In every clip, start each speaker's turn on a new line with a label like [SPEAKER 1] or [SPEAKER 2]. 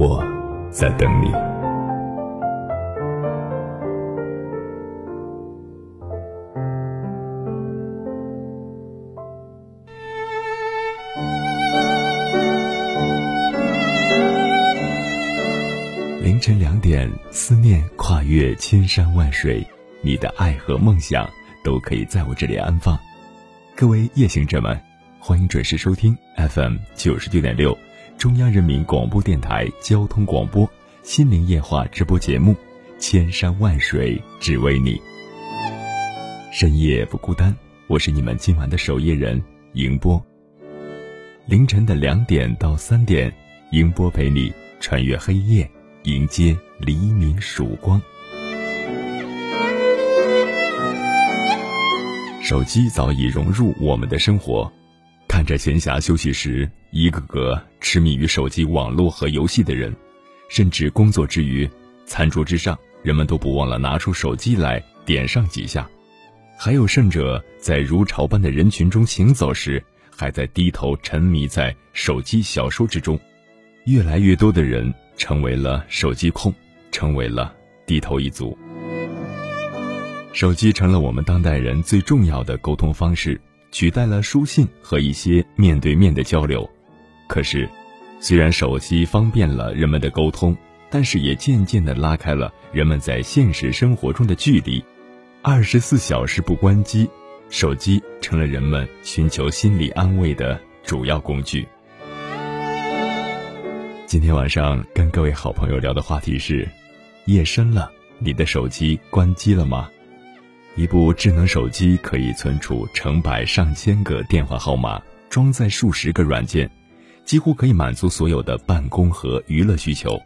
[SPEAKER 1] 我在等你。凌晨两点，思念跨越千山万水，你的爱和梦想都可以在我这里安放。各位夜行者们，欢迎准时收听 FM 九十九点六，中央人民广播电台交通广播《心灵夜话》直播节目《千山万水只为你》。深夜不孤单，我是你们今晚的守夜人迎波。凌晨的两点到三点，迎波陪你穿越黑夜。迎接黎明曙光。手机早已融入我们的生活，看着闲暇休息时一个个痴迷于手机网络和游戏的人，甚至工作之余，餐桌之上人们都不忘了拿出手机来点上几下，还有甚者在如潮般的人群中行走时，还在低头沉迷在手机小说之中。越来越多的人。成为了手机控，成为了低头一族。手机成了我们当代人最重要的沟通方式，取代了书信和一些面对面的交流。可是，虽然手机方便了人们的沟通，但是也渐渐地拉开了人们在现实生活中的距离。二十四小时不关机，手机成了人们寻求心理安慰的主要工具。今天晚上跟各位好朋友聊的话题是：夜深了，你的手机关机了吗？一部智能手机可以存储成百上千个电话号码，装载数十个软件，几乎可以满足所有的办公和娱乐需求。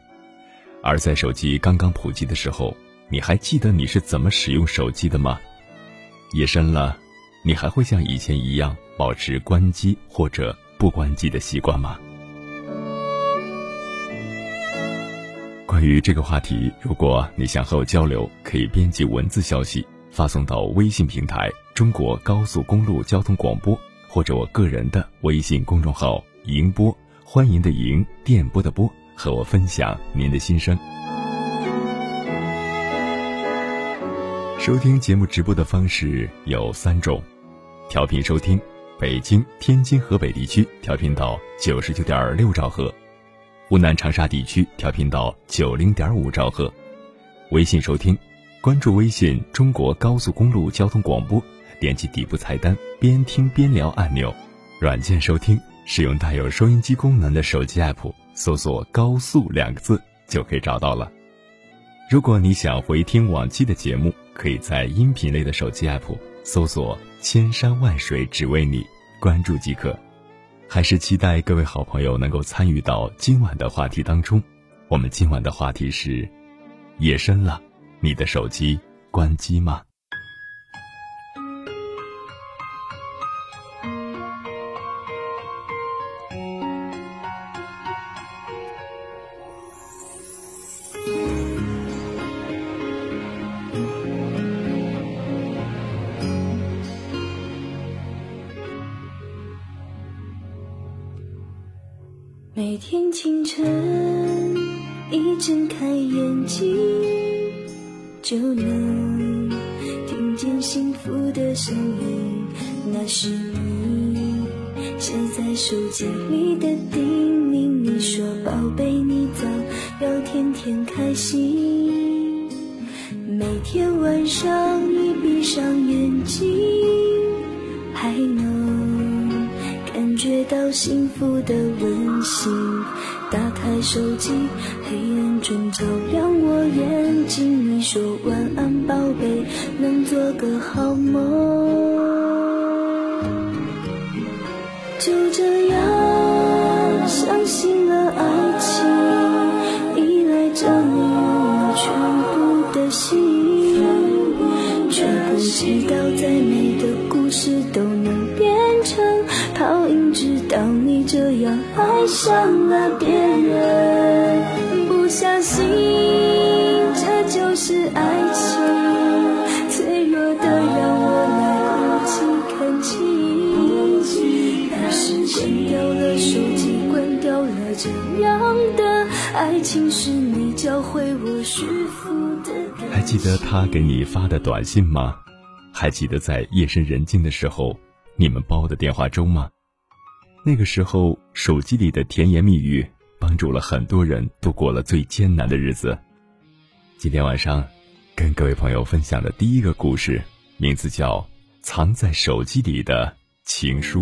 [SPEAKER 1] 而在手机刚刚普及的时候，你还记得你是怎么使用手机的吗？夜深了，你还会像以前一样保持关机或者不关机的习惯吗？关于这个话题，如果你想和我交流，可以编辑文字消息发送到微信平台“中国高速公路交通广播”或者我个人的微信公众号“迎播”，欢迎的迎，电波的波，和我分享您的心声。收听节目直播的方式有三种：调频收听，北京、天津、河北地区调频到九十九点六兆赫。湖南长沙地区调频到九零点五兆赫，微信收听，关注微信中国高速公路交通广播，点击底部菜单边听边聊按钮，软件收听，使用带有收音机功能的手机 app，搜索“高速”两个字就可以找到了。如果你想回听往期的节目，可以在音频类的手机 app 搜索“千山万水只为你”，关注即可。还是期待各位好朋友能够参与到今晚的话题当中。我们今晚的话题是：夜深了，你的手机关机吗？
[SPEAKER 2] 每天清晨一睁开眼睛，就能听见幸福的声音。那是你写在手机里的叮咛。
[SPEAKER 3] 你说宝贝，你早要天天开心。每天晚上你闭上眼睛，还能感觉到幸福的温馨。打开手机，黑暗中照亮眼睛。你说晚安，宝贝，能做个好梦。就这样相信了爱情，依赖着你我全部的心，却不知道再美的故事都能变成泡影，直到你这样爱上了别人。不相信
[SPEAKER 1] 还记得他给你发的短信吗？还记得在夜深人静的时候，你们煲的电话粥吗？那个时候，手机里的甜言蜜语，帮助了很多人度过了最艰难的日子。今天晚上，跟各位朋友分享的第一个故事，名字叫《藏在手机里的情书》。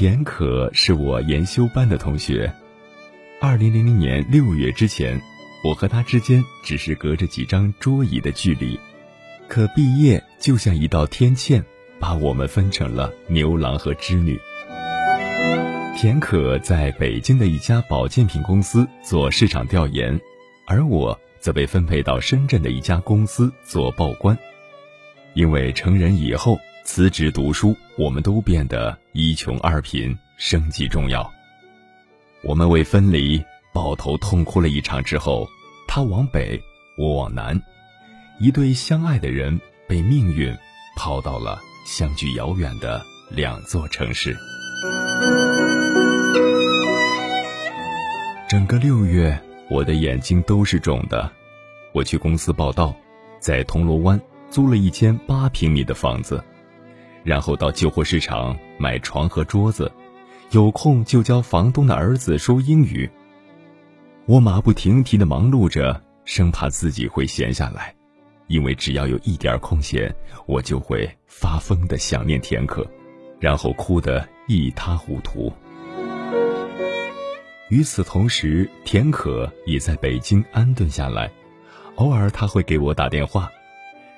[SPEAKER 1] 田可是我研修班的同学。二零零零年六月之前，我和他之间只是隔着几张桌椅的距离，可毕业就像一道天堑，把我们分成了牛郎和织女。田可在北京的一家保健品公司做市场调研，而我则被分配到深圳的一家公司做报关。因为成人以后。辞职读书，我们都变得一穷二贫，生计重要。我们为分离抱头痛哭了一场之后，他往北，我往南，一对相爱的人被命运抛到了相距遥远的两座城市。整个六月，我的眼睛都是肿的。我去公司报道，在铜锣湾租了一间八平米的房子。然后到旧货市场买床和桌子，有空就教房东的儿子说英语。我马不停蹄地忙碌着，生怕自己会闲下来，因为只要有一点空闲，我就会发疯地想念田可，然后哭得一塌糊涂。与此同时，田可也在北京安顿下来，偶尔他会给我打电话。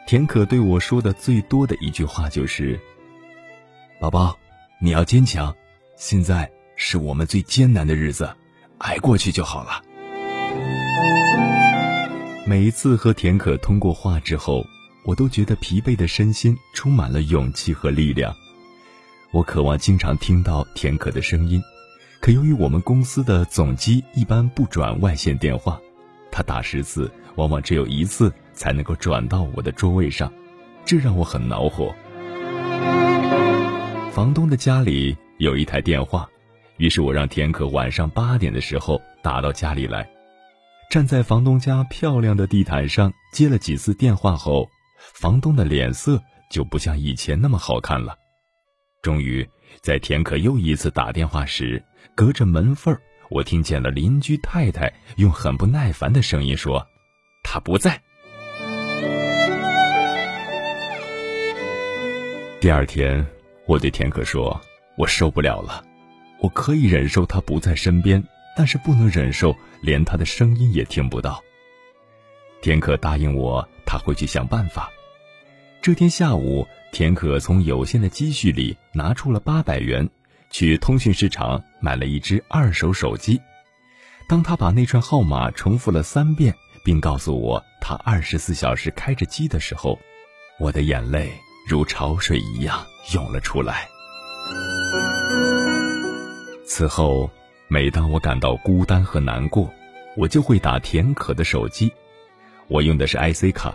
[SPEAKER 1] 田可对我说的最多的一句话就是。宝宝，你要坚强，现在是我们最艰难的日子，挨过去就好了。每一次和田可通过话之后，我都觉得疲惫的身心充满了勇气和力量。我渴望经常听到田可的声音，可由于我们公司的总机一般不转外线电话，他打十次，往往只有一次才能够转到我的桌位上，这让我很恼火。房东的家里有一台电话，于是我让田可晚上八点的时候打到家里来。站在房东家漂亮的地毯上接了几次电话后，房东的脸色就不像以前那么好看了。终于，在田可又一次打电话时，隔着门缝儿，我听见了邻居太太用很不耐烦的声音说：“他不在。”第二天。我对田可说：“我受不了了，我可以忍受他不在身边，但是不能忍受连他的声音也听不到。”田可答应我，他会去想办法。这天下午，田可从有限的积蓄里拿出了八百元，去通讯市场买了一只二手手机。当他把那串号码重复了三遍，并告诉我他二十四小时开着机的时候，我的眼泪。如潮水一样涌了出来。此后，每当我感到孤单和难过，我就会打田可的手机。我用的是 IC 卡。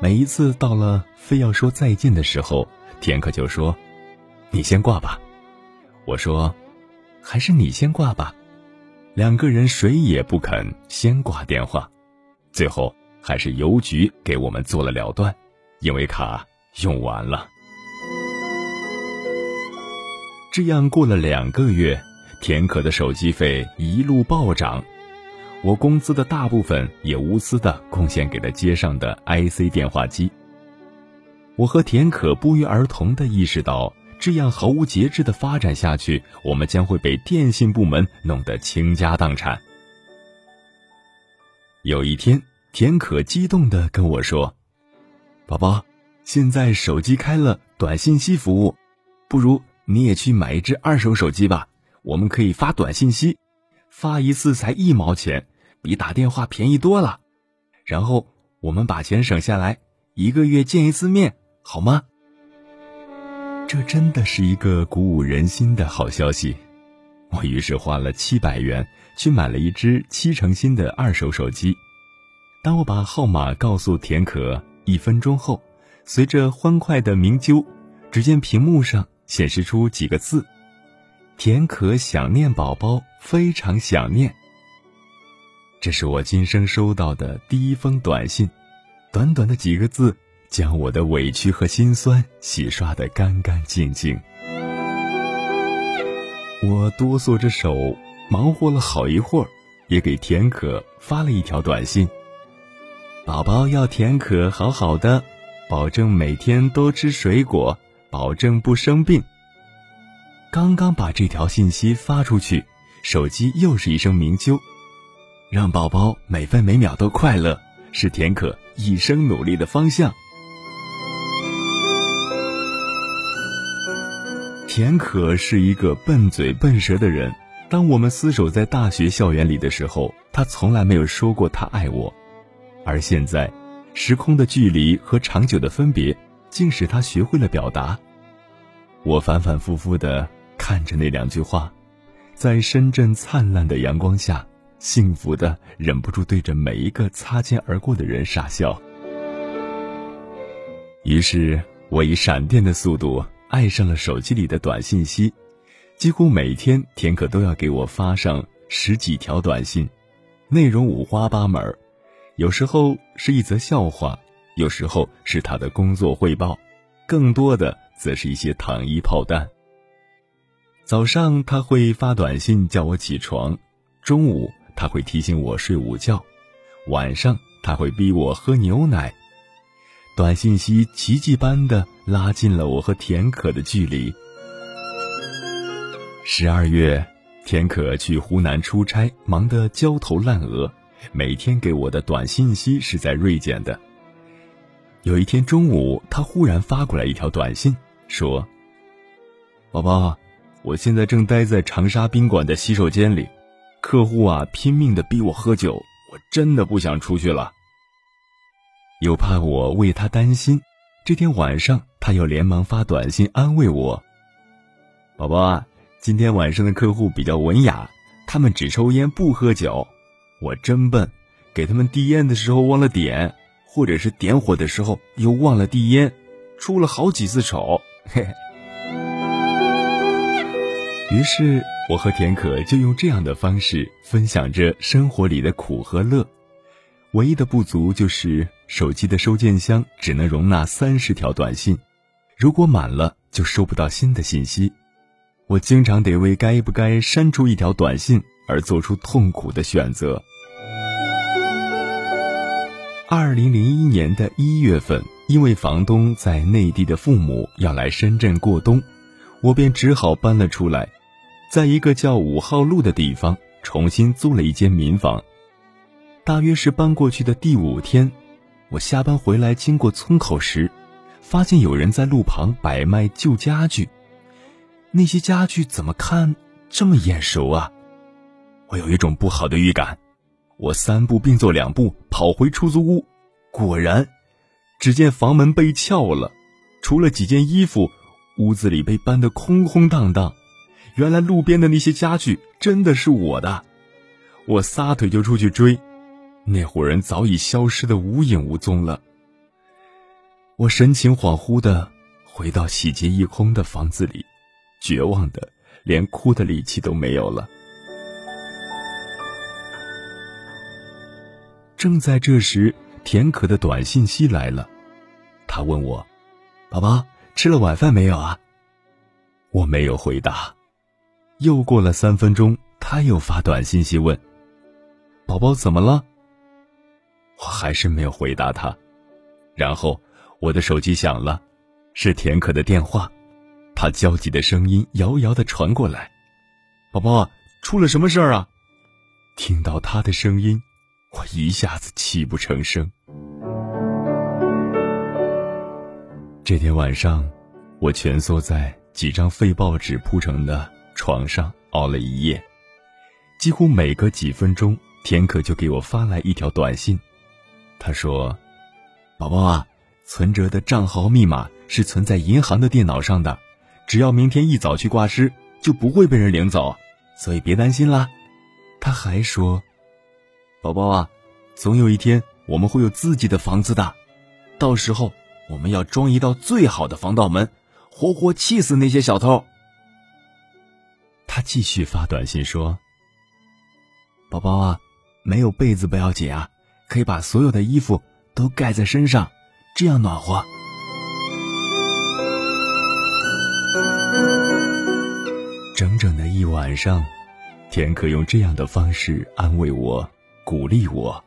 [SPEAKER 1] 每一次到了非要说再见的时候，田可就说：“你先挂吧。”我说：“还是你先挂吧。”两个人谁也不肯先挂电话，最后还是邮局给我们做了了断，因为卡。用完了。这样过了两个月，田可的手机费一路暴涨，我工资的大部分也无私的贡献给了街上的 IC 电话机。我和田可不约而同的意识到，这样毫无节制的发展下去，我们将会被电信部门弄得倾家荡产。有一天，田可激动的跟我说：“宝宝，现在手机开了短信息服务，不如你也去买一只二手手机吧。我们可以发短信息，发一次才一毛钱，比打电话便宜多了。然后我们把钱省下来，一个月见一次面，好吗？”这真的是一个鼓舞人心的好消息。我于是花了七百元去买了一只七成新的二手手机。当我把号码告诉田可，一分钟后，随着欢快的鸣啾，只见屏幕上显示出几个字：“田可想念宝宝，非常想念。”这是我今生收到的第一封短信，短短的几个字，将我的委屈和心酸洗刷得干干净净。我哆嗦着手，忙活了好一会儿，也给田可发了一条短信：“宝宝要田可好好的，保证每天多吃水果，保证不生病。”刚刚把这条信息发出去，手机又是一声鸣啾，让宝宝每分每秒都快乐，是田可一生努力的方向。田可是一个笨嘴笨舌的人。当我们厮守在大学校园里的时候，他从来没有说过他爱我。而现在，时空的距离和长久的分别，竟使他学会了表达。我反反复复的看着那两句话，在深圳灿烂的阳光下，幸福的忍不住对着每一个擦肩而过的人傻笑。于是我以闪电的速度。爱上了手机里的短信息，几乎每天田可都要给我发上十几条短信，内容五花八门，有时候是一则笑话，有时候是他的工作汇报，更多的则是一些糖衣炮弹。早上他会发短信叫我起床，中午他会提醒我睡午觉，晚上他会逼我喝牛奶。短信息奇迹般的拉近了我和田可的距离。十二月，田可去湖南出差，忙得焦头烂额，每天给我的短信息是在锐减的。有一天中午，他忽然发过来一条短信，说：“宝宝，我现在正待在长沙宾馆的洗手间里，客户啊拼命的逼我喝酒，我真的不想出去了。”又怕我为他担心，这天晚上他又连忙发短信安慰我：“宝宝啊，今天晚上的客户比较文雅，他们只抽烟不喝酒。我真笨，给他们递烟的时候忘了点，或者是点火的时候又忘了递烟，出了好几次丑。”嘿嘿。于是我和田可就用这样的方式分享着生活里的苦和乐。唯一的不足就是手机的收件箱只能容纳三十条短信，如果满了就收不到新的信息。我经常得为该不该删除一条短信而做出痛苦的选择。二零零一年的一月份，因为房东在内地的父母要来深圳过冬，我便只好搬了出来，在一个叫五号路的地方重新租了一间民房。大约是搬过去的第五天，我下班回来经过村口时，发现有人在路旁摆卖旧家具。那些家具怎么看这么眼熟啊？我有一种不好的预感。我三步并作两步跑回出租屋，果然，只见房门被撬了，除了几件衣服，屋子里被搬得空空荡荡。原来路边的那些家具真的是我的，我撒腿就出去追。那伙人早已消失的无影无踪了。我神情恍惚的回到洗劫一空的房子里，绝望的连哭的力气都没有了。正在这时，田可的短信息来了，他问我：“宝宝吃了晚饭没有啊？”我没有回答。又过了三分钟，他又发短信息问：“宝宝怎么了？”我还是没有回答他。然后我的手机响了，是田可的电话，他焦急的声音遥遥的传过来：“宝宝，出了什么事儿啊？”听到他的声音，我一下子泣不成声。这天晚上，我蜷缩在几张废报纸铺成的床上熬了一夜。几乎每隔几分钟，田可就给我发来一条短信。他说：“宝宝啊，存折的账号密码是存在银行的电脑上的，只要明天一早去挂失，就不会被人领走，所以别担心啦。”他还说：“宝宝啊，总有一天我们会有自己的房子的，到时候。”我们要装一道最好的防盗门，活活气死那些小偷。他继续发短信说：“宝宝啊，没有被子不要紧啊，可以把所有的衣服都盖在身上，这样暖和。”整整的一晚上，田可用这样的方式安慰我、鼓励我，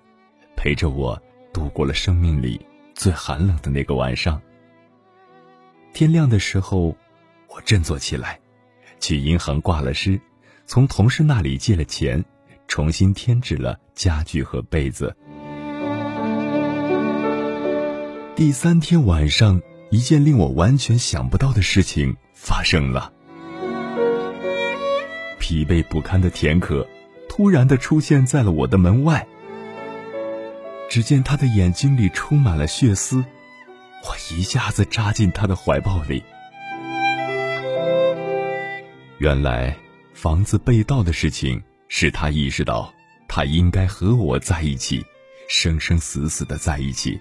[SPEAKER 1] 陪着我度过了生命里。最寒冷的那个晚上，天亮的时候，我振作起来，去银行挂了失，从同事那里借了钱，重新添置了家具和被子。第三天晚上，一件令我完全想不到的事情发生了。疲惫不堪的田可，突然的出现在了我的门外。只见他的眼睛里充满了血丝，我一下子扎进他的怀抱里。原来房子被盗的事情使他意识到，他应该和我在一起，生生死死的在一起，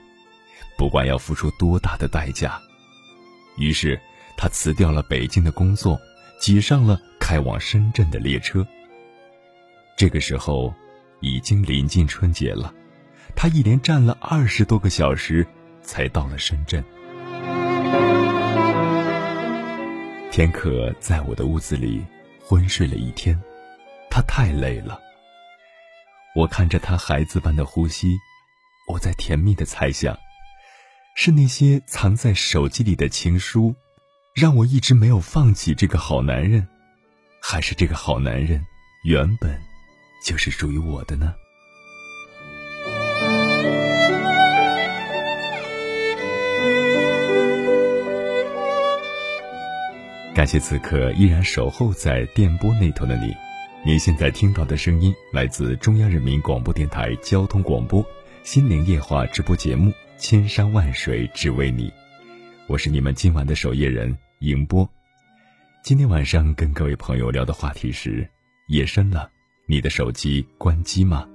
[SPEAKER 1] 不管要付出多大的代价。于是他辞掉了北京的工作，挤上了开往深圳的列车。这个时候，已经临近春节了。他一连站了二十多个小时，才到了深圳。田可在我的屋子里昏睡了一天，他太累了。我看着他孩子般的呼吸，我在甜蜜的猜想：是那些藏在手机里的情书，让我一直没有放弃这个好男人，还是这个好男人原本就是属于我的呢？感谢此刻依然守候在电波那头的你，您现在听到的声音来自中央人民广播电台交通广播《心灵夜话》直播节目《千山万水只为你》，我是你们今晚的守夜人迎波。今天晚上跟各位朋友聊的话题是：夜深了，你的手机关机吗？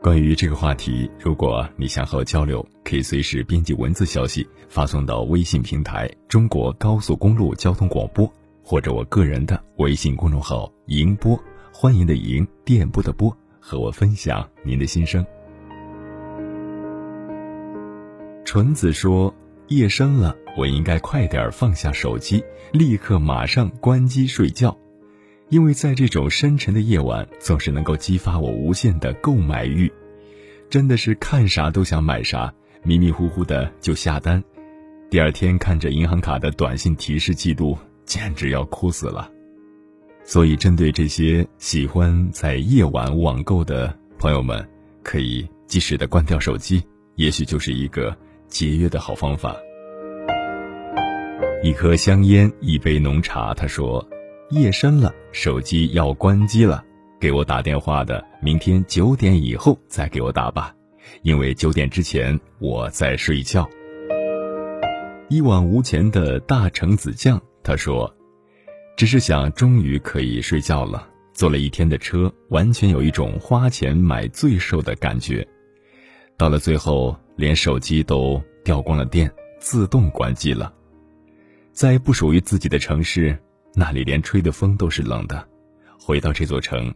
[SPEAKER 1] 关于这个话题，如果你想和我交流，可以随时编辑文字消息发送到微信平台“中国高速公路交通广播”或者我个人的微信公众号“迎播”，欢迎的迎，电波的波，和我分享您的心声。纯子说：“夜深了，我应该快点放下手机，立刻马上关机睡觉。”因为在这种深沉的夜晚，总是能够激发我无限的购买欲，真的是看啥都想买啥，迷迷糊糊的就下单，第二天看着银行卡的短信提示记录，简直要哭死了。所以，针对这些喜欢在夜晚网购的朋友们，可以及时的关掉手机，也许就是一个节约的好方法。一颗香烟，一杯浓茶，他说。夜深了，手机要关机了。给我打电话的，明天九点以后再给我打吧，因为九点之前我在睡觉。一往无前的大橙子酱，他说：“只是想终于可以睡觉了。坐了一天的车，完全有一种花钱买罪受的感觉。到了最后，连手机都掉光了电，自动关机了。在不属于自己的城市。”那里连吹的风都是冷的，回到这座城，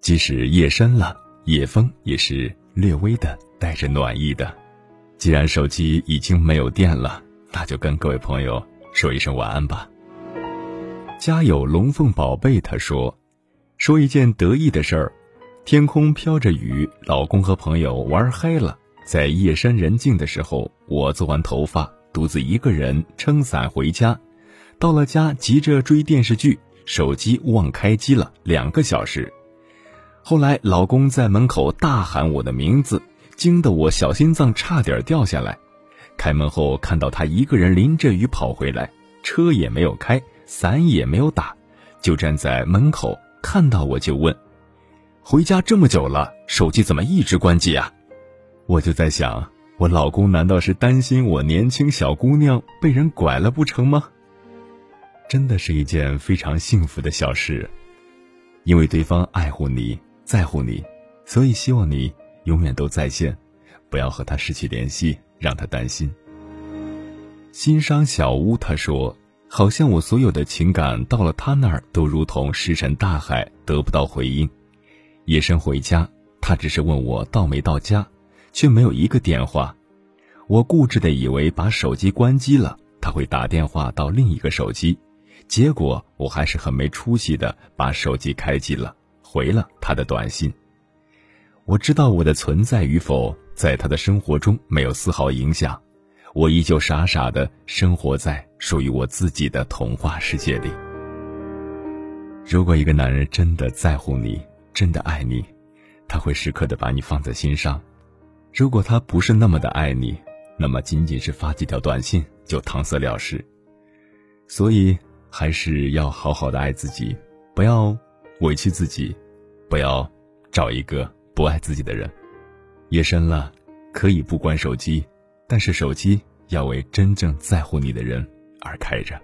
[SPEAKER 1] 即使夜深了，夜风也是略微的带着暖意的。既然手机已经没有电了，那就跟各位朋友说一声晚安吧。家有龙凤宝贝，他说：“说一件得意的事儿，天空飘着雨，老公和朋友玩嗨了，在夜深人静的时候，我做完头发，独自一个人撑伞回家。到了家，急着追电视剧，手机忘开机了两个小时。后来老公在门口大喊我的名字，惊得我小心脏差点掉下来。开门后看到他一个人淋着雨跑回来，车也没有开。”伞也没有打，就站在门口，看到我就问：“回家这么久了，手机怎么一直关机啊？”我就在想，我老公难道是担心我年轻小姑娘被人拐了不成吗？真的是一件非常幸福的小事，因为对方爱护你，在乎你，所以希望你永远都在线，不要和他失去联系，让他担心。心伤小屋他说。好像我所有的情感到了他那儿，都如同石沉大海，得不到回应。夜深回家，他只是问我到没到家，却没有一个电话。我固执的以为把手机关机了，他会打电话到另一个手机。结果我还是很没出息的把手机开机了，回了他的短信。我知道我的存在与否，在他的生活中没有丝毫影响。我依旧傻傻的生活在属于我自己的童话世界里。如果一个男人真的在乎你，真的爱你，他会时刻的把你放在心上；如果他不是那么的爱你，那么仅仅是发几条短信就搪塞了事。所以，还是要好好的爱自己，不要委屈自己，不要找一个不爱自己的人。夜深了，可以不关手机。但是手机要为真正在乎你的人而开着。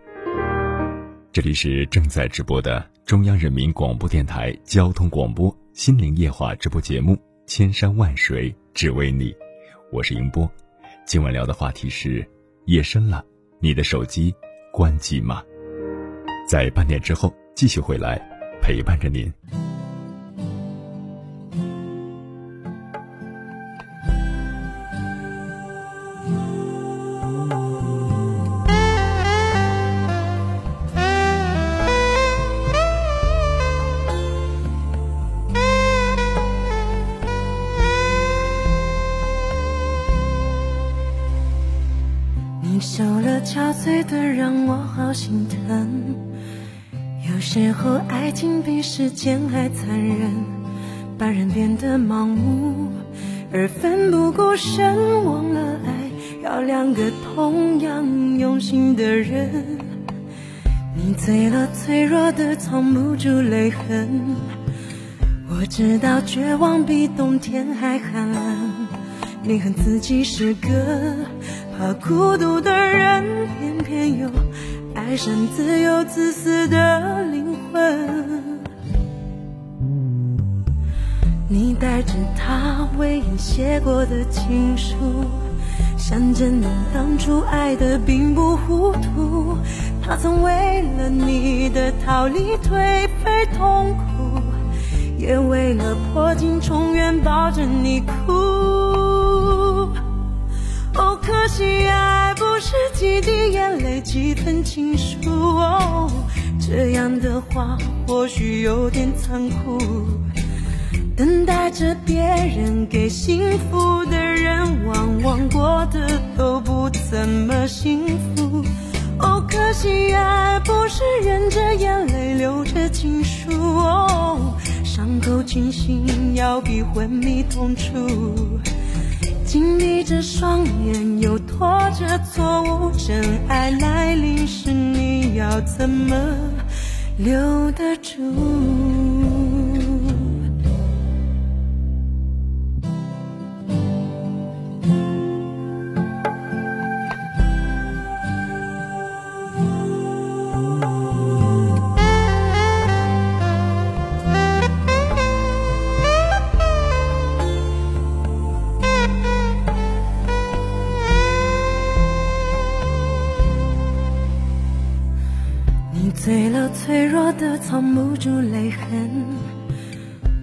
[SPEAKER 1] 这里是正在直播的中央人民广播电台交通广播心灵夜话直播节目《千山万水只为你》，我是迎波。今晚聊的话题是：夜深了，你的手机关机吗？在半点之后继续回来陪伴着您。
[SPEAKER 2] 时间还残忍，把人变得盲目而奋不顾身。忘了爱要两个同样用心的人。你醉了，脆弱的藏不住泪痕。我知道绝望比冬天还寒冷。你恨自己是个怕孤独的人，偏偏又。爱上自由自私的灵魂，带着他唯一写过的情书，想证明当初爱的并不糊涂。他曾为了你的逃离颓废痛苦，也为了破镜重圆抱着你哭。哦，可惜爱不是几滴眼泪，几份情书。哦，这样的话或许有点残酷。等待着别人给幸福的人，往往过得都不怎么幸福。哦，可惜爱不是忍着眼泪，留着情书。哦，伤口清醒要比昏迷痛楚。紧闭着双眼，又拖着错误。真爱来临时，你要怎么留得住？藏不住泪痕，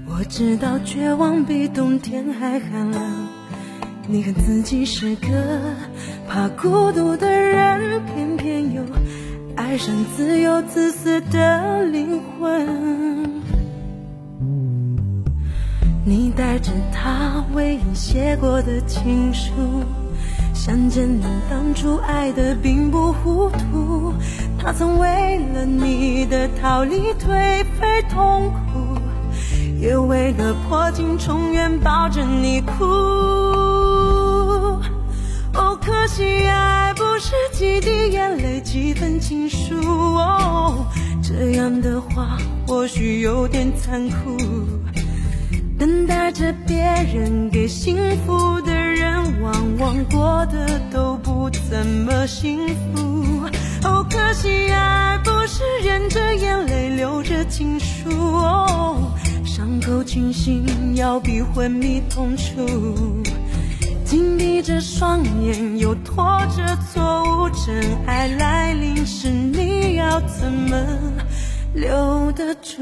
[SPEAKER 2] 我知道绝望比冬天还寒冷。你恨自己是个怕孤独的人，偏偏又爱上自由自私的灵魂。你带着他唯一写过的情书，想见你当初爱的并不糊涂。他曾为了你的逃离颓废痛苦，也为了破镜重圆抱着你哭。哦，可惜爱不是几滴眼泪几份情书。哦，这样的话或许有点残酷。等待着别人给幸福的人，往往过得都不怎么幸福。哦，可惜爱不是忍着眼泪留着情书，哦，伤口清醒要比昏迷痛楚。紧闭着双眼，又拖着错误，真爱来临时，你要怎么留得住？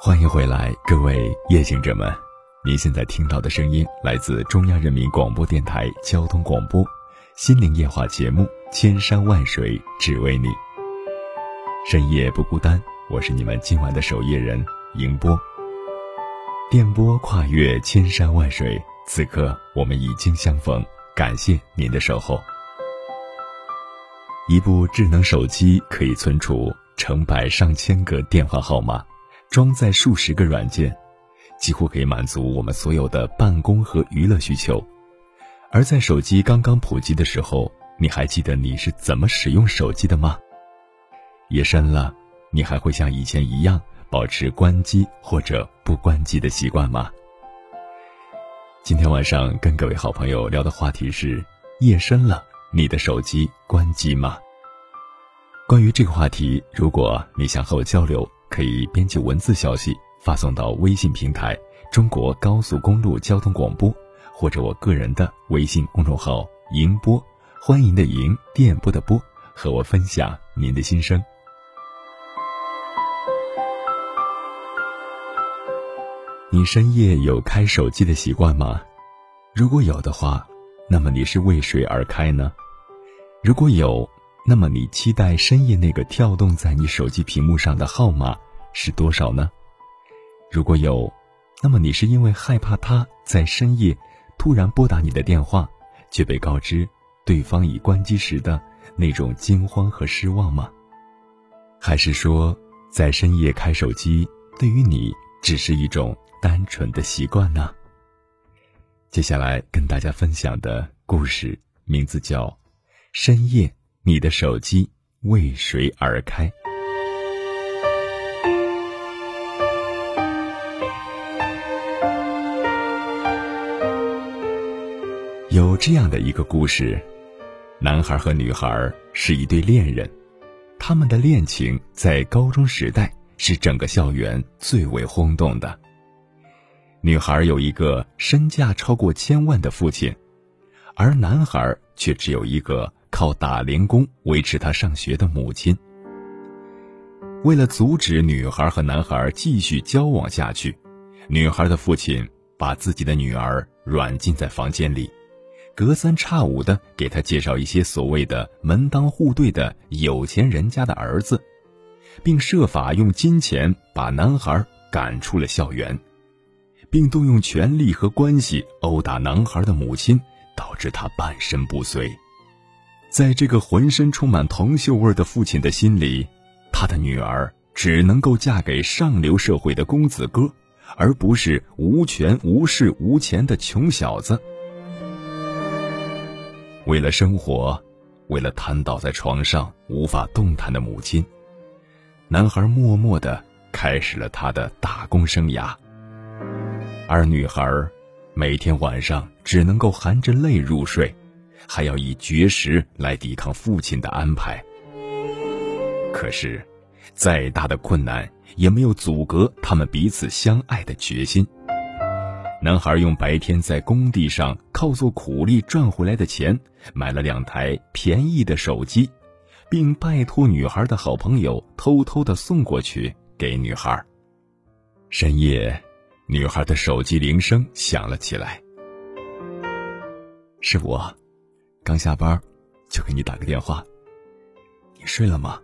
[SPEAKER 1] 欢迎回来，各位夜行者们！您现在听到的声音来自中央人民广播电台交通广播，心灵夜话节目《千山万水只为你》。深夜不孤单，我是你们今晚的守夜人迎波。电波跨越千山万水，此刻我们已经相逢，感谢您的守候。一部智能手机可以存储成百上千个电话号码。装载数十个软件，几乎可以满足我们所有的办公和娱乐需求。而在手机刚刚普及的时候，你还记得你是怎么使用手机的吗？夜深了，你还会像以前一样保持关机或者不关机的习惯吗？今天晚上跟各位好朋友聊的话题是：夜深了，你的手机关机吗？关于这个话题，如果你想和我交流。可以编辑文字消息发送到微信平台“中国高速公路交通广播”，或者我个人的微信公众号“迎播”，欢迎的迎，电波的波，和我分享您的心声。你深夜有开手机的习惯吗？如果有的话，那么你是为谁而开呢？如果有。那么你期待深夜那个跳动在你手机屏幕上的号码是多少呢？如果有，那么你是因为害怕他在深夜突然拨打你的电话，却被告知对方已关机时的那种惊慌和失望吗？还是说，在深夜开手机对于你只是一种单纯的习惯呢？接下来跟大家分享的故事名字叫《深夜》。你的手机为谁而开？有这样的一个故事：男孩和女孩是一对恋人，他们的恋情在高中时代是整个校园最为轰动的。女孩有一个身价超过千万的父亲，而男孩却只有一个。靠打零工维持他上学的母亲，为了阻止女孩和男孩继续交往下去，女孩的父亲把自己的女儿软禁在房间里，隔三差五的给她介绍一些所谓的门当户对的有钱人家的儿子，并设法用金钱把男孩赶出了校园，并动用权力和关系殴打男孩的母亲，导致他半身不遂。在这个浑身充满铜锈味的父亲的心里，他的女儿只能够嫁给上流社会的公子哥，而不是无权无势无钱的穷小子。为了生活，为了瘫倒在床上无法动弹的母亲，男孩默默的开始了他的打工生涯。而女孩，每天晚上只能够含着泪入睡，还要以绝食来抵抗父亲的安排。可是，再大的困难也没有阻隔他们彼此相爱的决心。男孩用白天在工地上靠做苦力赚回来的钱，买了两台便宜的手机，并拜托女孩的好朋友偷偷的送过去给女孩。深夜。女孩的手机铃声响了起来，是我，刚下班，就给你打个电话。你睡了吗？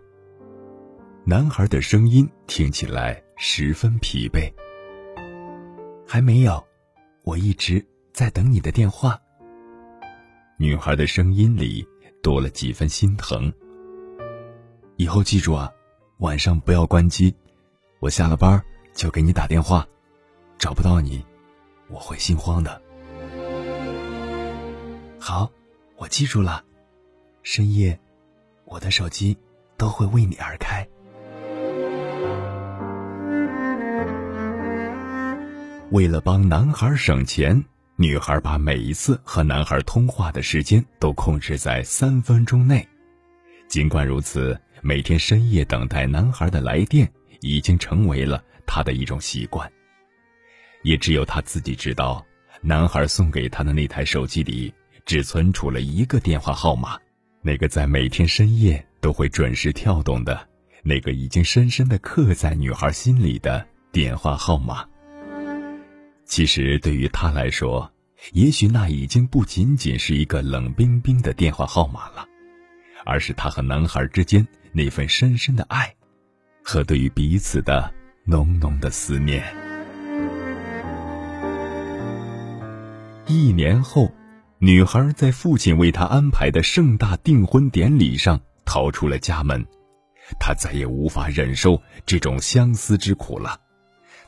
[SPEAKER 1] 男孩的声音听起来十分疲惫。还没有，我一直在等你的电话。女孩的声音里多了几分心疼。以后记住啊，晚上不要关机，我下了班就给你打电话。找不到你，我会心慌的。好，我记住了。深夜，我的手机都会为你而开。为了帮男孩省钱，女孩把每一次和男孩通话的时间都控制在三分钟内。尽管如此，每天深夜等待男孩的来电已经成为了她的一种习惯。也只有他自己知道，男孩送给他的那台手机里只存储了一个电话号码，那个在每天深夜都会准时跳动的，那个已经深深的刻在女孩心里的电话号码。其实对于他来说，也许那已经不仅仅是一个冷冰冰的电话号码了，而是他和男孩之间那份深深的爱，和对于彼此的浓浓的思念。一年后，女孩在父亲为她安排的盛大订婚典礼上逃出了家门。她再也无法忍受这种相思之苦了。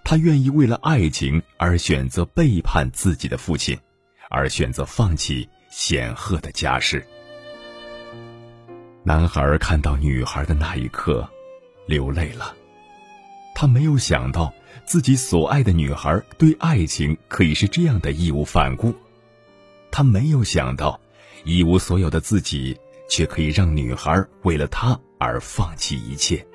[SPEAKER 1] 她愿意为了爱情而选择背叛自己的父亲，而选择放弃显赫的家世。男孩看到女孩的那一刻，流泪了。他没有想到。自己所爱的女孩对爱情可以是这样的义无反顾，他没有想到，一无所有的自己却可以让女孩为了他而放弃一切。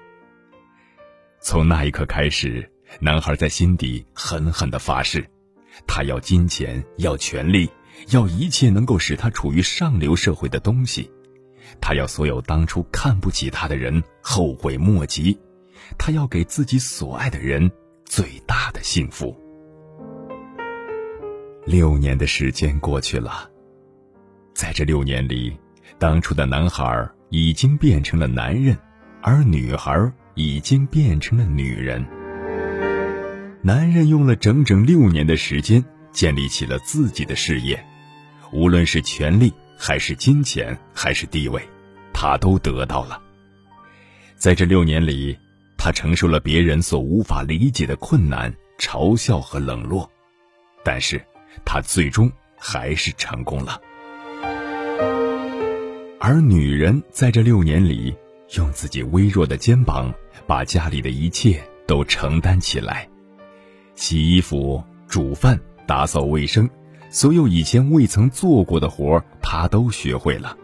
[SPEAKER 1] 从那一刻开始，男孩在心底狠狠的发誓，他要金钱，要权力，要一切能够使他处于上流社会的东西，他要所有当初看不起他的人后悔莫及，他要给自己所爱的人。最大的幸福。六年的时间过去了，在这六年里，当初的男孩已经变成了男人，而女孩已经变成了女人。男人用了整整六年的时间建立起了自己的事业，无论是权力，还是金钱，还是地位，他都得到了。在这六年里。他承受了别人所无法理解的困难、嘲笑和冷落，但是，他最终还是成功了。而女人在这六年里，用自己微弱的肩膀，把家里的一切都承担起来，洗衣服、煮饭、打扫卫生，所有以前未曾做过的活儿，她都学会了。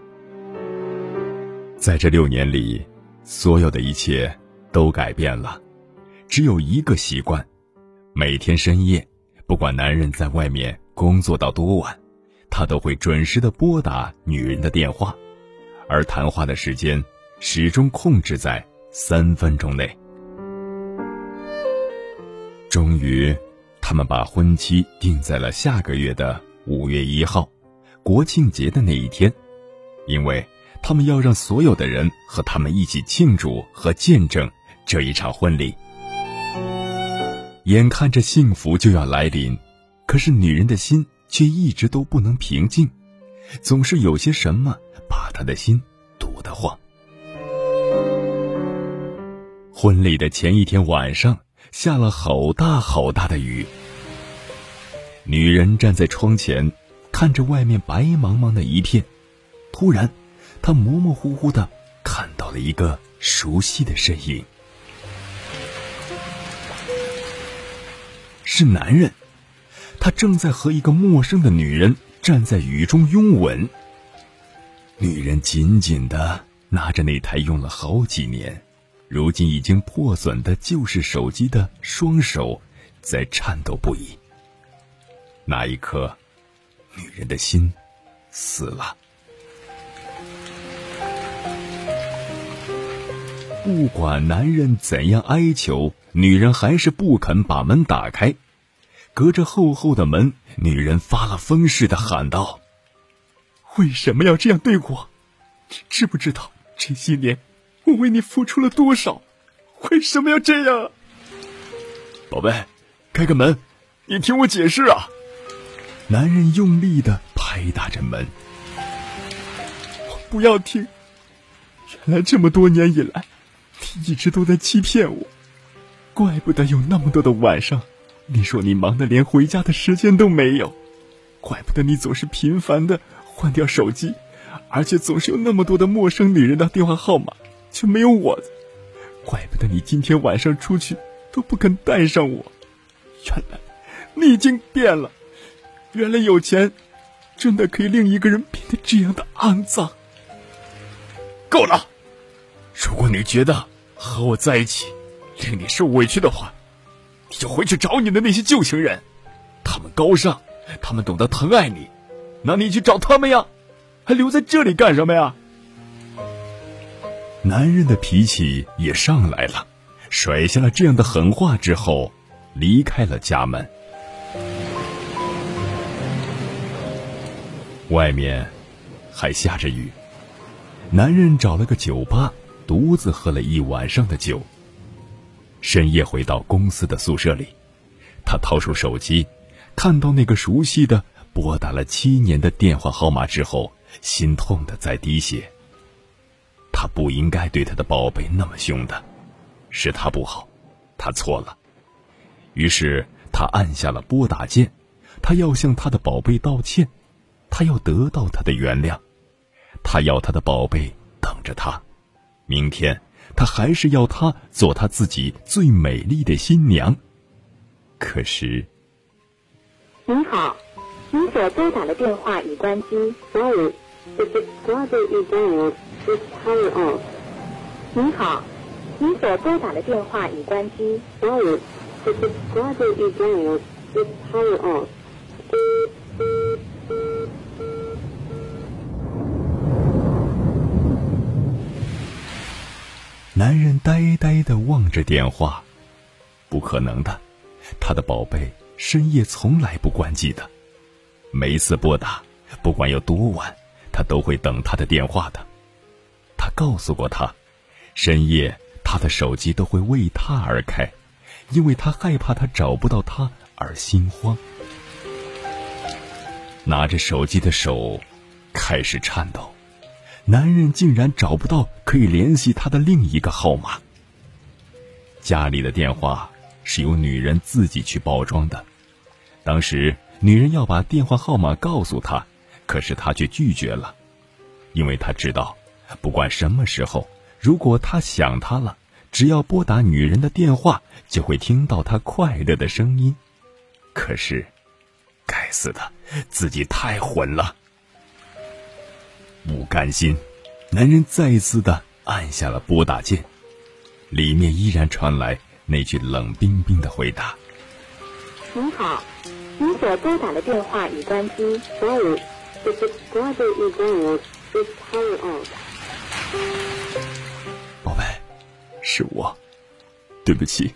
[SPEAKER 1] 在这六年里，所有的一切。都改变了，只有一个习惯：每天深夜，不管男人在外面工作到多晚，他都会准时的拨打女人的电话，而谈话的时间始终控制在三分钟内。终于，他们把婚期定在了下个月的五月一号，国庆节的那一天，因为他们要让所有的人和他们一起庆祝和见证。这一场婚礼，眼看着幸福就要来临，可是女人的心却一直都不能平静，总是有些什么把他的心堵得慌。婚礼的前一天晚上，下了好大好大的雨。女人站在窗前，看着外面白茫茫的一片，突然，她模模糊糊的看到了一个熟悉的身影，是男人，他正在和一个陌生的女人站在雨中拥吻。女人紧紧的拿着那台用了好几年。如今已经破损的旧式手机的双手，在颤抖不已。那一刻，女人的心死了。不管男人怎样哀求，女人还是不肯把门打开。隔着厚厚的门，女人发了疯似的喊道：“为什么要这样对我？知不知道这些年？”我为你付出了多少？为什么要这样？宝贝，开个门，你听我解释啊！男人用力的拍打着门。我不要听。原来这么多年以来，你你一直都在欺骗我。怪不得有那么多的晚上，你说你忙的连回家的时间都没有。怪不得你总是频繁的换掉手机，而且总是有那么多的陌生女人的电话号码。却没有我的，怪不得你今天晚上出去都不肯带上我。原来你已经变了，原来有钱真的可以令一个人变得这样的肮脏。够了！如果你觉得和我在一起令你受委屈的话，你就回去找你的那些旧情人，他们高尚，他们懂得疼爱你，那你去找他们呀，还留在这里干什么呀？男人的脾气也上来了，甩下了这样的狠话之后，离开了家门。外面还下着雨，男人找了个酒吧，独自喝了一晚上的酒。深夜回到公司的宿舍里，他掏出手机，看到那个熟悉的拨打了七年的电话号码之后，心痛的在滴血。他不应该对他的宝贝那么凶的，是他不好，他错了。于是他按下了拨打键，他要向他的宝贝道歉，他要得到他的原谅，他要他的宝贝等着他。明天他还是要她做他自己最美丽的新娘。可是，
[SPEAKER 4] 您好，您所拨打的电话已关机。Sorry, 您好，您所拨打的电话已关机。Sorry,
[SPEAKER 1] 男人呆呆的望着电话，不可能的，他的宝贝深夜从来不关机的，每次拨打，不管有多晚，他都会等他的电话的。他告诉过他，深夜他的手机都会为他而开，因为他害怕他找不到他而心慌。拿着手机的手开始颤抖，男人竟然找不到可以联系他的另一个号码。家里的电话是由女人自己去包装的，当时女人要把电话号码告诉他，可是他却拒绝了，因为他知道。不管什么时候，如果他想他了，只要拨打女人的电话，就会听到她快乐的声音。可是，该死的，自己太混了。不甘心，男人再一次的按下了拨打键，里面依然传来那句冷冰冰的回答：“
[SPEAKER 4] 您好，您所拨打的电话已关机。Sorry, the subscriber is on. It's power off.”
[SPEAKER 1] 宝贝，是我，对不起，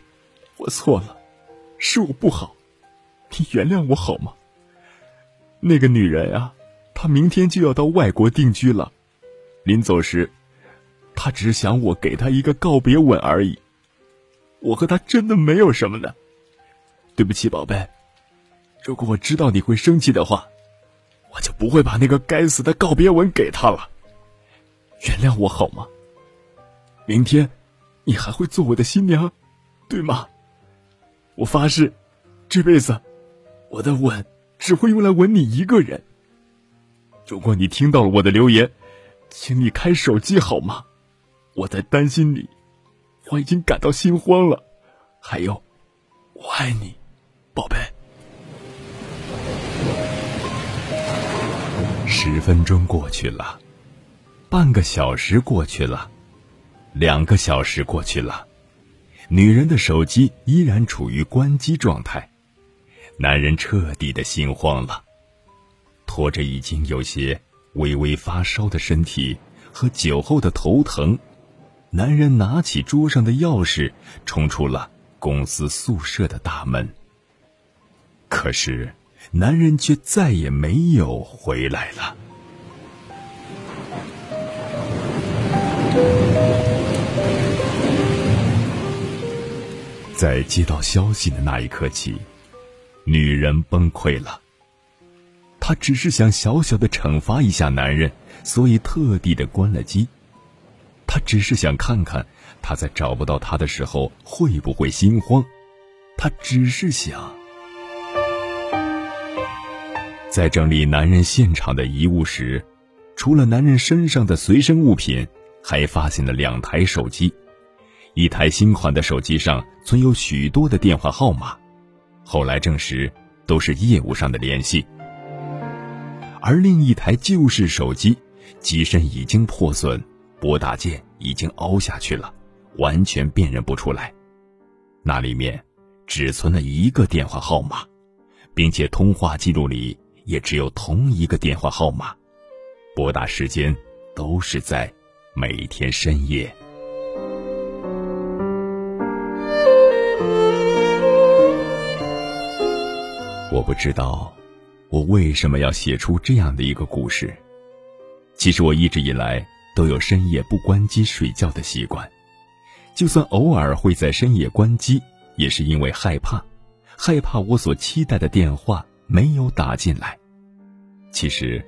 [SPEAKER 1] 我错了，是我不好，你原谅我好吗？那个女人啊，她明天就要到外国定居了，临走时，她只想我给她一个告别吻而已。我和她真的没有什么的，对不起，宝贝，如果我知道你会生气的话，我就不会把那个该死的告别吻给他了。原谅我好吗？明天，你还会做我的新娘，对吗？我发誓，这辈子，我的吻只会用来吻你一个人。如果你听到了我的留言，请你开手机好吗？我在担心你，我已经感到心慌了。还有，我爱你，宝贝。十分钟过去了，半个小时过去了，两个小时过去了，女人的手机依然处于关机状态，男人彻底的心慌了，拖着已经有些微微发烧的身体和酒后的头疼，男人拿起桌上的钥匙，冲出了公司宿舍的大门。可是。男人却再也没有回来了。在接到消息的那一刻起，女人崩溃了。她只是想小小的惩罚一下男人，所以特地的关了机。她只是想看看他在找不到他的时候会不会心慌。她只是想。在整理男人现场的遗物时，除了男人身上的随身物品，还发现了两台手机。一台新款的手机上存有许多的电话号码，后来证实都是业务上的联系。而另一台旧式手机，机身已经破损，拨打键已经凹下去了，完全辨认不出来。那里面只存了一个电话号码，并且通话记录里。也只有同一个电话号码，拨打时间都是在每天深夜。我不知道我为什么要写出这样的一个故事。其实我一直以来都有深夜不关机睡觉的习惯，就算偶尔会在深夜关机，也是因为害怕，害怕我所期待的电话。没有打进来。其实，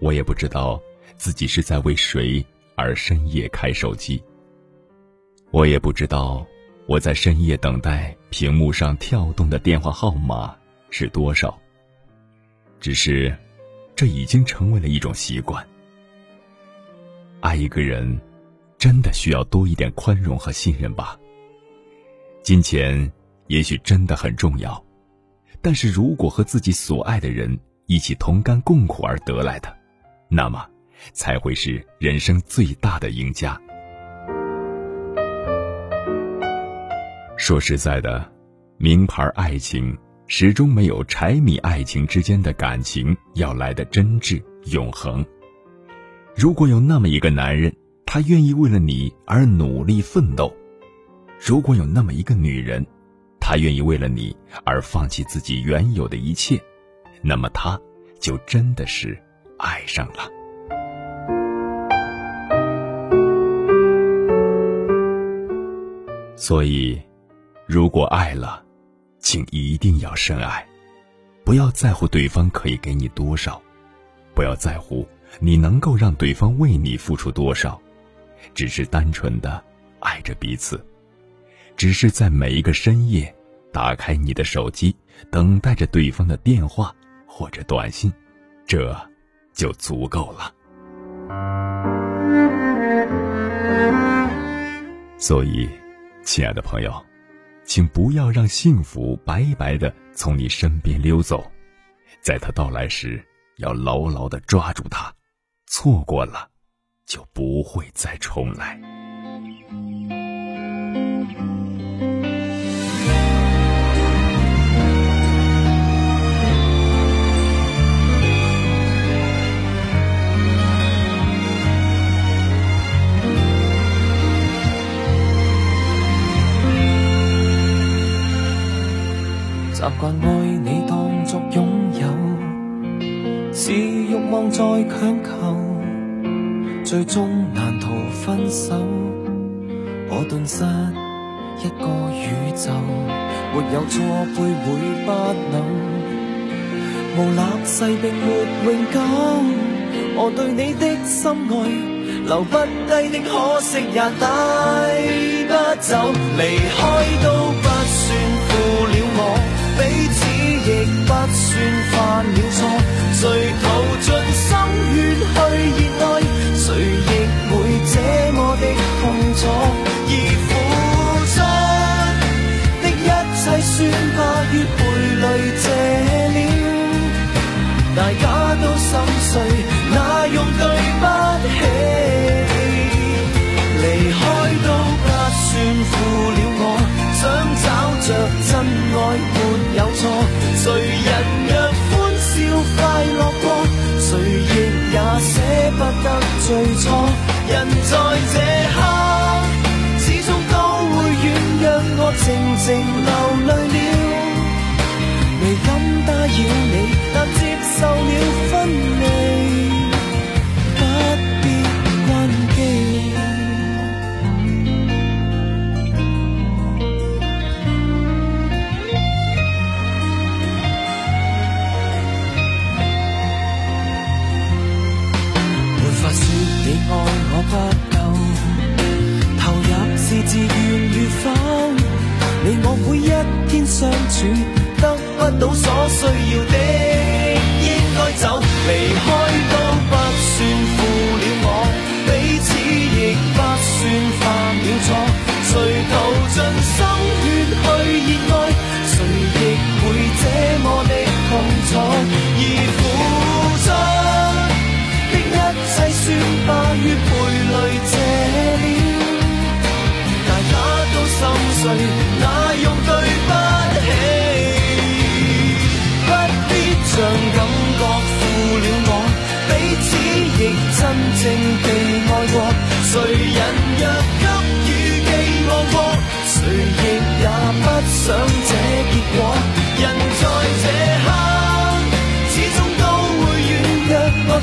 [SPEAKER 1] 我也不知道自己是在为谁而深夜开手机。我也不知道我在深夜等待屏幕上跳动的电话号码是多少。只是，这已经成为了一种习惯。爱一个人，真的需要多一点宽容和信任吧。金钱也许真的很重要。但是如果和自己所爱的人一起同甘共苦而得来的，那么才会是人生最大的赢家。说实在的，名牌爱情始终没有柴米爱情之间的感情要来的真挚永恒。如果有那么一个男人，他愿意为了你而努力奋斗；如果有那么一个女人，他愿意为了你而放弃自己原有的一切，那么他就真的是爱上了。所以，如果爱了，请一定要深爱，不要在乎对方可以给你多少，不要在乎你能够让对方为你付出多少，只是单纯的爱着彼此。只是在每一个深夜，打开你的手机，等待着对方的电话或者短信，这就足够了。所以，亲爱的朋友，请不要让幸福白白的从你身边溜走，在它到来时，要牢牢的抓住它，错过了，就不会再重来。
[SPEAKER 5] 习惯爱你当作拥有，是欲望在强求，最终难逃分手。我顿失一个宇宙，没有错配会不能無立世并没永久，我對你的心愛留不低的可惜也帶不走，離開都不算負了我，彼此亦不算犯了错，谁逃尽心血去热爱，谁亦会这么的痛楚，而付出的一切算吧，越賠累這了。大家都心碎，哪用对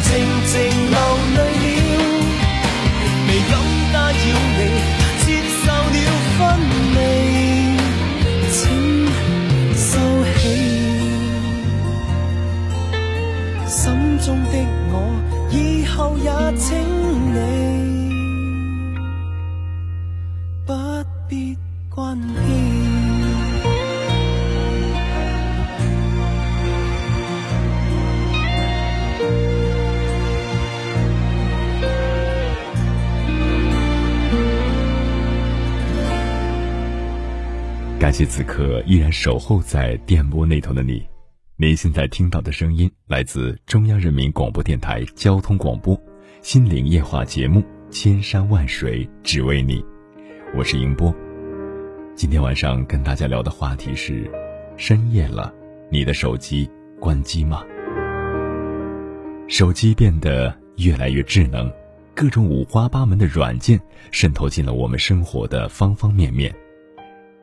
[SPEAKER 5] 静静流
[SPEAKER 1] 泪。谢此刻依然守候在电波那头的你。您现在听到的声音来自中央人民广播电台交通广播《心灵夜话》节目《千山万水只为你》，我是迎波。今天晚上跟大家聊的话题是：深夜了，你的手机关机吗？手机变得越来越智能，各种五花八门的软件渗透进了我们生活的方方面面。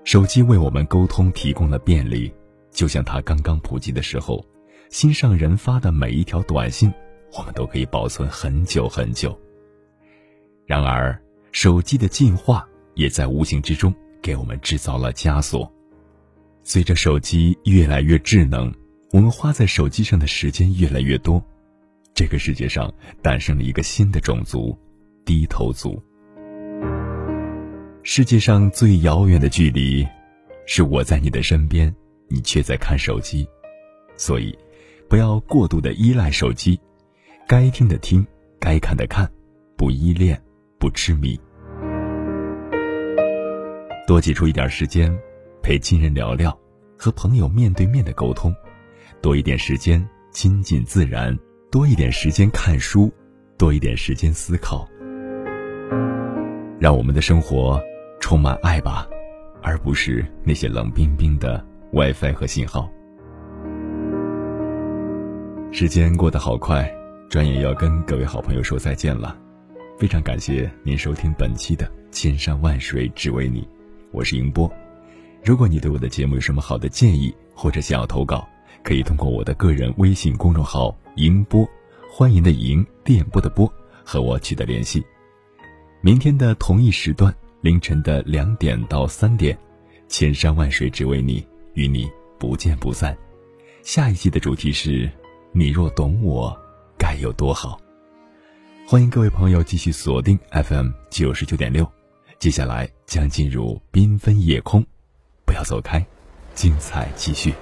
[SPEAKER 1] 手机为我们沟通提供了便利，就像它刚刚普及的时候，心上人发的每一条短信，我们都可以保存很久很久。然而，手机的进化也在无形之中给我们制造了枷锁。随着手机越来越智能，我们花在手机上的时间越来越多，这个世界上诞生了一个新的种族——低头族。世界上最遥远的距离，是我在你的身边，你却在看手机。所以，不要过度的依赖手机，该听的听，该看的看，不依恋，不痴迷。多挤出一点时间，陪亲人聊聊，和朋友面对面的沟通；多一点时间亲近自然，多一点时间看书，多一点时间思考。让我们的生活。充满爱吧，而不是那些冷冰冰的 WiFi 和信号。时间过得好快，转眼要跟各位好朋友说再见了。非常感谢您收听本期的《千山万水只为你》，我是迎波。如果你对我的节目有什么好的建议，或者想要投稿，可以通过我的个人微信公众号“迎波”，欢迎的迎，电波的波，和我取得联系。明天的同一时段。凌晨的两点到三点，千山万水只为你，与你不见不散。下一期的主题是“你若懂我，该有多好”。欢迎各位朋友继续锁定 FM 九十九点六，接下来将进入缤纷夜空，不要走开，精彩继续。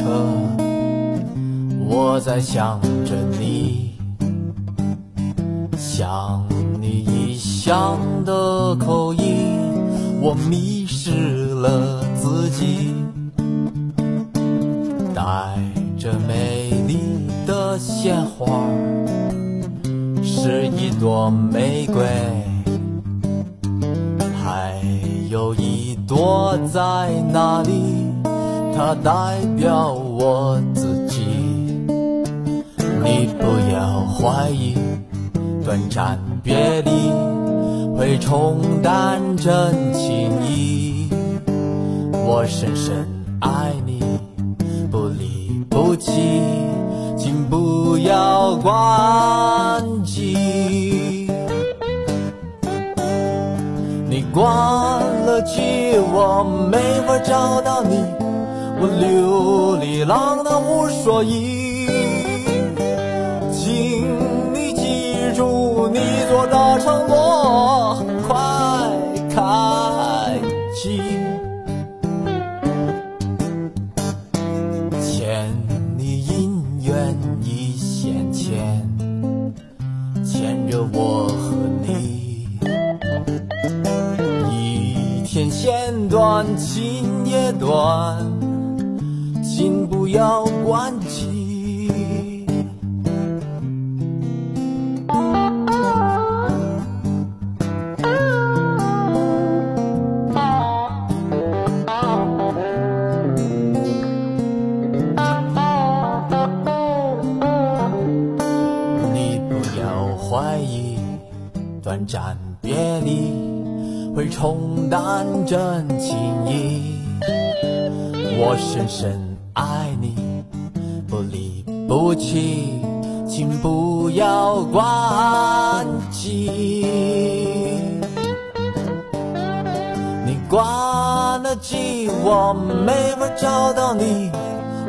[SPEAKER 6] 车，我在想着你，想你异乡的口音，我迷失了自己，带着美丽的鲜花，是一朵玫瑰。还有一朵在哪里？它代表我自己。你不要怀疑，短暂别离会冲淡真情意。我深深爱你，不离不弃，请不要关机。你关了机，我没法找到你，我流里浪荡无所依。请你记住你做的承诺，快开机。牵你姻缘一线牵，牵着我和你。一天线断，情也断，要关机。你不要怀疑，短暂别离会冲淡真情意。我深深不弃，请不要关机。你关了机，我没法找到你，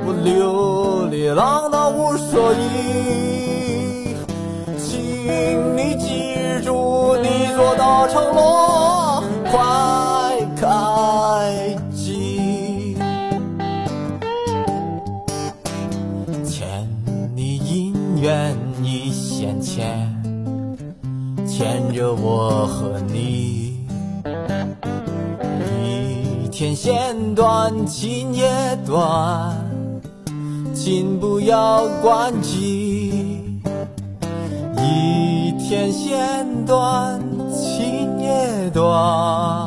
[SPEAKER 6] 我流离浪荡无所依。请你记住你做的承诺，我和你。一天线断情也断请不要关机。一天线断情也断。